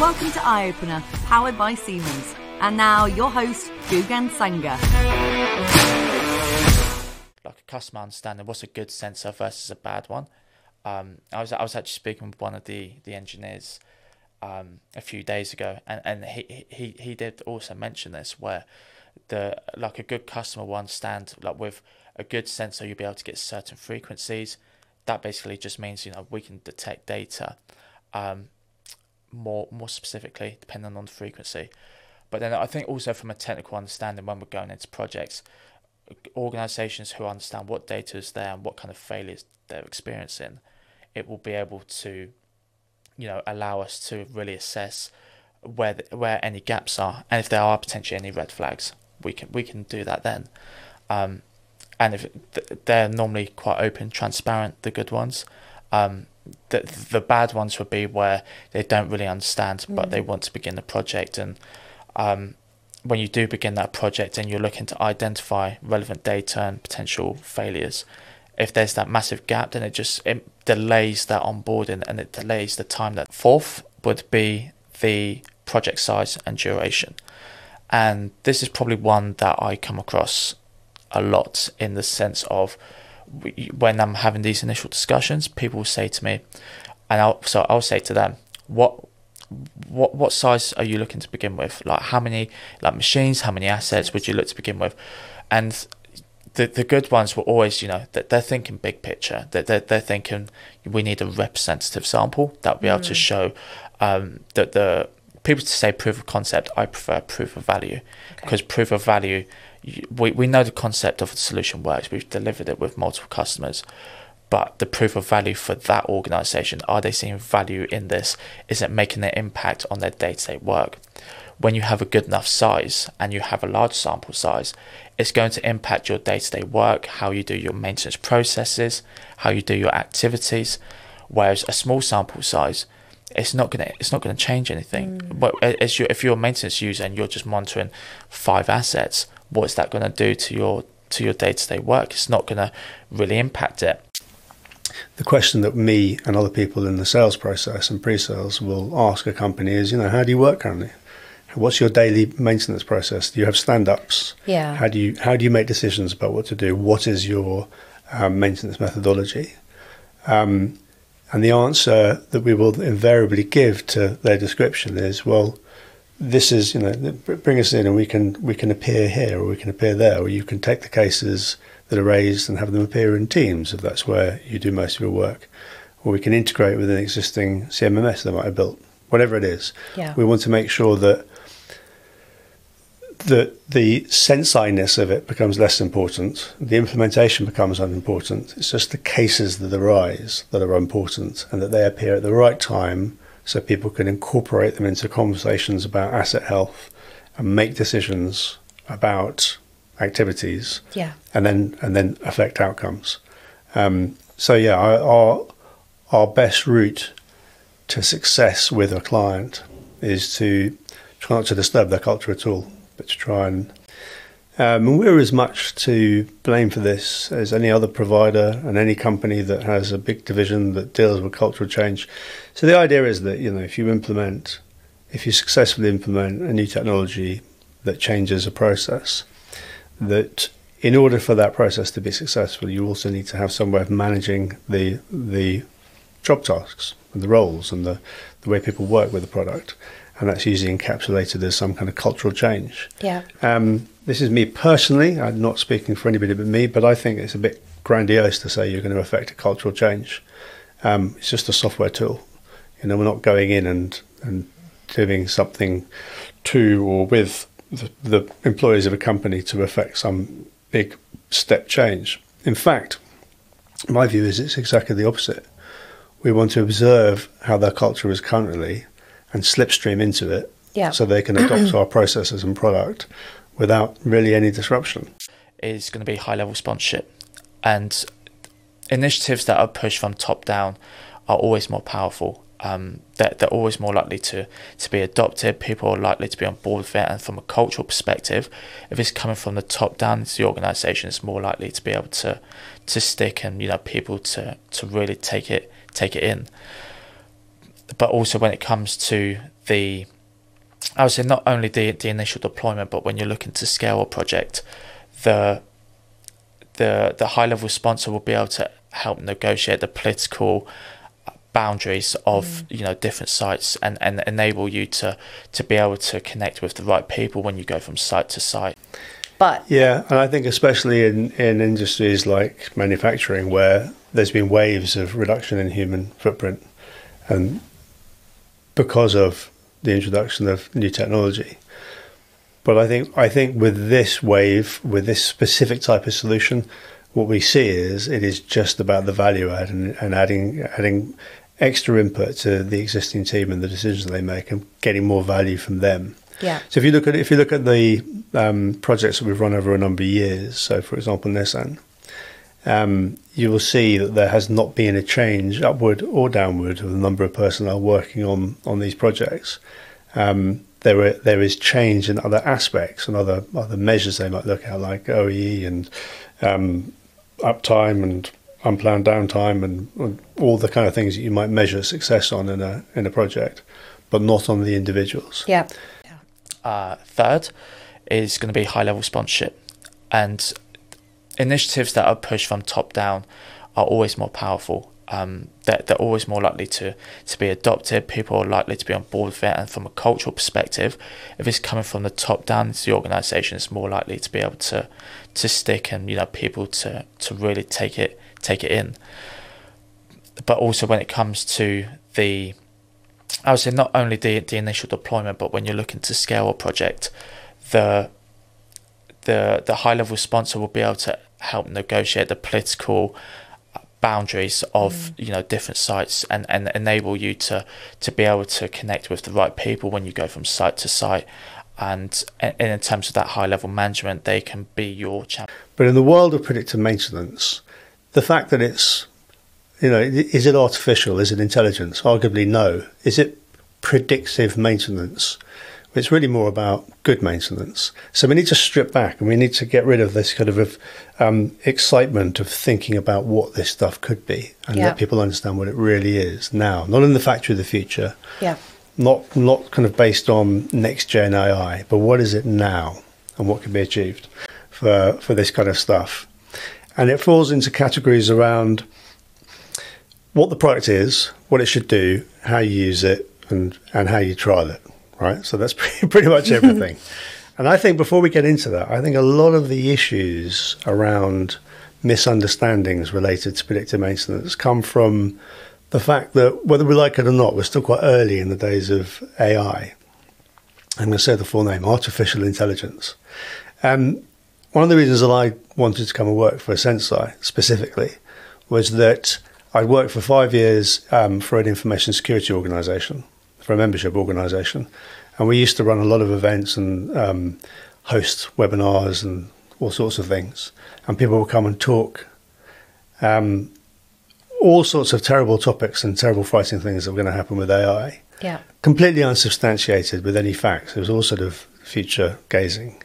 Welcome to EyeOpener, powered by Siemens. And now, your host, Gugan Sanger. Like a customer understanding what's a good sensor versus a bad one. Um, I was I was actually speaking with one of the the engineers um, a few days ago, and, and he, he he did also mention this where the like a good customer will understand like with a good sensor you'll be able to get certain frequencies. That basically just means you know we can detect data um, more more specifically depending on the frequency. But then I think also from a technical understanding when we're going into projects, organizations who understand what data is there and what kind of failures they're experiencing, it will be able to, you know, allow us to really assess where the, where any gaps are and if there are potentially any red flags, we can we can do that then. Um, and if they're normally quite open, transparent, the good ones. Um, the the bad ones would be where they don't really understand, mm. but they want to begin the project and um, when you do begin that project and you're looking to identify relevant data and potential failures, if there's that massive gap, then it just it delays that onboarding and it delays the time. That fourth would be the project size and duration, and this is probably one that I come across a lot in the sense of when I'm having these initial discussions, people will say to me, and I'll so I'll say to them, what what what size are you looking to begin with? Like how many like machines, how many assets would you look to begin with? And the the good ones were always, you know, that they're thinking big picture. That they're, they're thinking we need a representative sample that will be able to mm. show um, that the people to say proof of concept. I prefer proof of value because okay. proof of value. We, we know the concept of the solution works. We've delivered it with multiple customers, but the proof of value for that organization are they seeing value in this? Is it making an impact on their day-to-day work? When you have a good enough size and you have a large sample size it's going to impact your day-to-day work how you do your maintenance processes how you do your activities. Whereas a small sample size it's not gonna it's not gonna change anything. Mm. but as you if you're a maintenance user and you're just monitoring five assets what's that going to do to your to your day-to-day work it's not going to really impact it the question that me and other people in the sales process and pre-sales will ask a company is, you know, how do you work currently? What's your daily maintenance process? Do you have stand-ups? Yeah. How do you how do you make decisions about what to do? What is your um, maintenance methodology? Um, and the answer that we will invariably give to their description is, well, this is you know, bring us in and we can we can appear here or we can appear there, or you can take the cases that are raised and have them appear in teams if that's where you do most of your work. Or we can integrate with an existing CMMS that might have built, whatever it is. Yeah. We want to make sure that that the sensiness of it becomes less important, the implementation becomes unimportant. It's just the cases that arise that are important and that they appear at the right time so people can incorporate them into conversations about asset health and make decisions about activities, yeah, and then and then affect outcomes. Um, so yeah, our our best route to success with a client is to try not to disturb their culture at all, but to try and um, and we're as much to blame for this as any other provider and any company that has a big division that deals with cultural change. So the idea is that you know if you implement, if you successfully implement a new technology that changes a process, that in order for that process to be successful, you also need to have some way of managing the the job tasks and the roles and the, the way people work with the product. And that's usually encapsulated as some kind of cultural change. Yeah. Um, this is me personally. I'm not speaking for anybody but me, but I think it's a bit grandiose to say you're going to affect a cultural change. Um, it's just a software tool. You know, we're not going in and and doing something to or with the, the employees of a company to affect some big step change. In fact, my view is it's exactly the opposite. We want to observe how their culture is currently and slipstream into it yeah. so they can adopt our processes and product without really any disruption. Is going to be high level sponsorship and initiatives that are pushed from top down are always more powerful um, they're, they're always more likely to, to be adopted. People are likely to be on board with it. And from a cultural perspective, if it's coming from the top down into the organisation, it's more likely to be able to to stick and you know people to, to really take it take it in. But also when it comes to the I would say not only the the initial deployment, but when you're looking to scale a project, the the the high level sponsor will be able to help negotiate the political boundaries of mm. you know different sites and and enable you to to be able to connect with the right people when you go from site to site but yeah and i think especially in in industries like manufacturing where there's been waves of reduction in human footprint and because of the introduction of new technology but i think i think with this wave with this specific type of solution what we see is it is just about the value add and, and adding adding extra input to the existing team and the decisions they make and getting more value from them. Yeah. So if you look at if you look at the um, projects that we've run over a number of years, so for example Nissan, um, you will see that there has not been a change upward or downward of the number of personnel working on on these projects. Um, there are, there is change in other aspects and other other measures they might look at, like OEE and um, uptime and unplanned downtime and, and, all the kind of things that you might measure success on in a in a project, but not on the individuals. Yeah. Uh, third is going to be high level sponsorship, and initiatives that are pushed from top down are always more powerful. Um, they're, they're always more likely to, to be adopted. People are likely to be on board with it. And from a cultural perspective, if it's coming from the top down into the organisation, it's more likely to be able to to stick and you know people to to really take it take it in. But also when it comes to the, I would say not only the the initial deployment, but when you're looking to scale a project, the the the high level sponsor will be able to help negotiate the political boundaries of mm. you know different sites and and enable you to to be able to connect with the right people when you go from site to site and in terms of that high level management they can be your champion but in the world of predictive maintenance the fact that it's, you know, is it artificial? Is it intelligence? Arguably, no. Is it predictive maintenance? It's really more about good maintenance. So we need to strip back and we need to get rid of this kind of um, excitement of thinking about what this stuff could be and yeah. let people understand what it really is now, not in the factory of the future. Yeah. Not not kind of based on next gen AI, but what is it now and what can be achieved for for this kind of stuff and it falls into categories around what the product is, what it should do, how you use it, and and how you trial it. Right. So that's pretty, pretty much everything. and I think before we get into that, I think a lot of the issues around misunderstandings related to predictive maintenance come from the fact that whether we like it or not, we're still quite early in the days of AI. I'm going to say the full name, artificial intelligence. And one of the reasons that I wanted to come and work for Senseye specifically was that I'd worked for five years um, for an information security organisation, for a membership organisation, and we used to run a lot of events and um, host webinars and all sorts of things. And people would come and talk um, all sorts of terrible topics and terrible frightening things that were going to happen with AI. Yeah. Completely unsubstantiated with any facts. It was all sort of future gazing.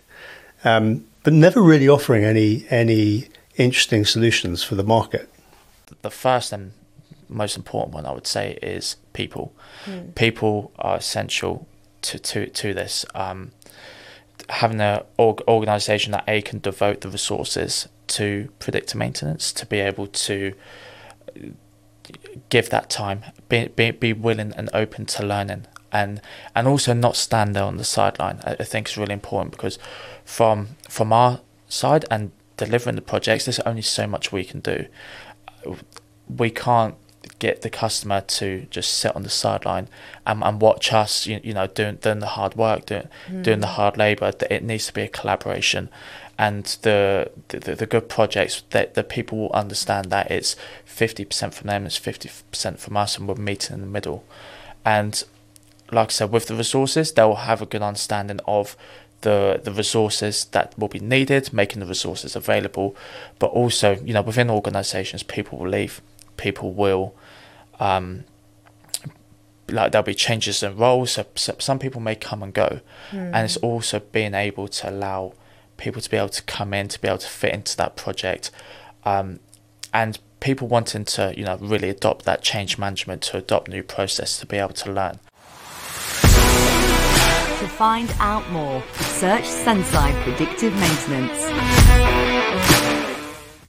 Um, but never really offering any any interesting solutions for the market. The first and most important one I would say is people. Mm. People are essential to to to this. Um, having an org- organization that a can devote the resources to predictive maintenance to be able to give that time, be, be, be willing and open to learning, and and also not stand there on the sideline. I, I think is really important because from from our side and delivering the projects, there's only so much we can do. We can't get the customer to just sit on the sideline and, and watch us, you, you know, doing doing the hard work, doing mm. doing the hard labour. It needs to be a collaboration, and the the, the good projects that the people will understand that it's fifty percent from them, it's fifty percent from us, and we're meeting in the middle. And like I said, with the resources, they'll have a good understanding of the the resources that will be needed, making the resources available, but also you know within organisations, people will leave, people will. Um, like there'll be changes in roles, so, so some people may come and go, mm. and it's also being able to allow people to be able to come in to be able to fit into that project, um, and people wanting to you know really adopt that change management to adopt new process to be able to learn. To find out more, search Senseye Predictive Maintenance.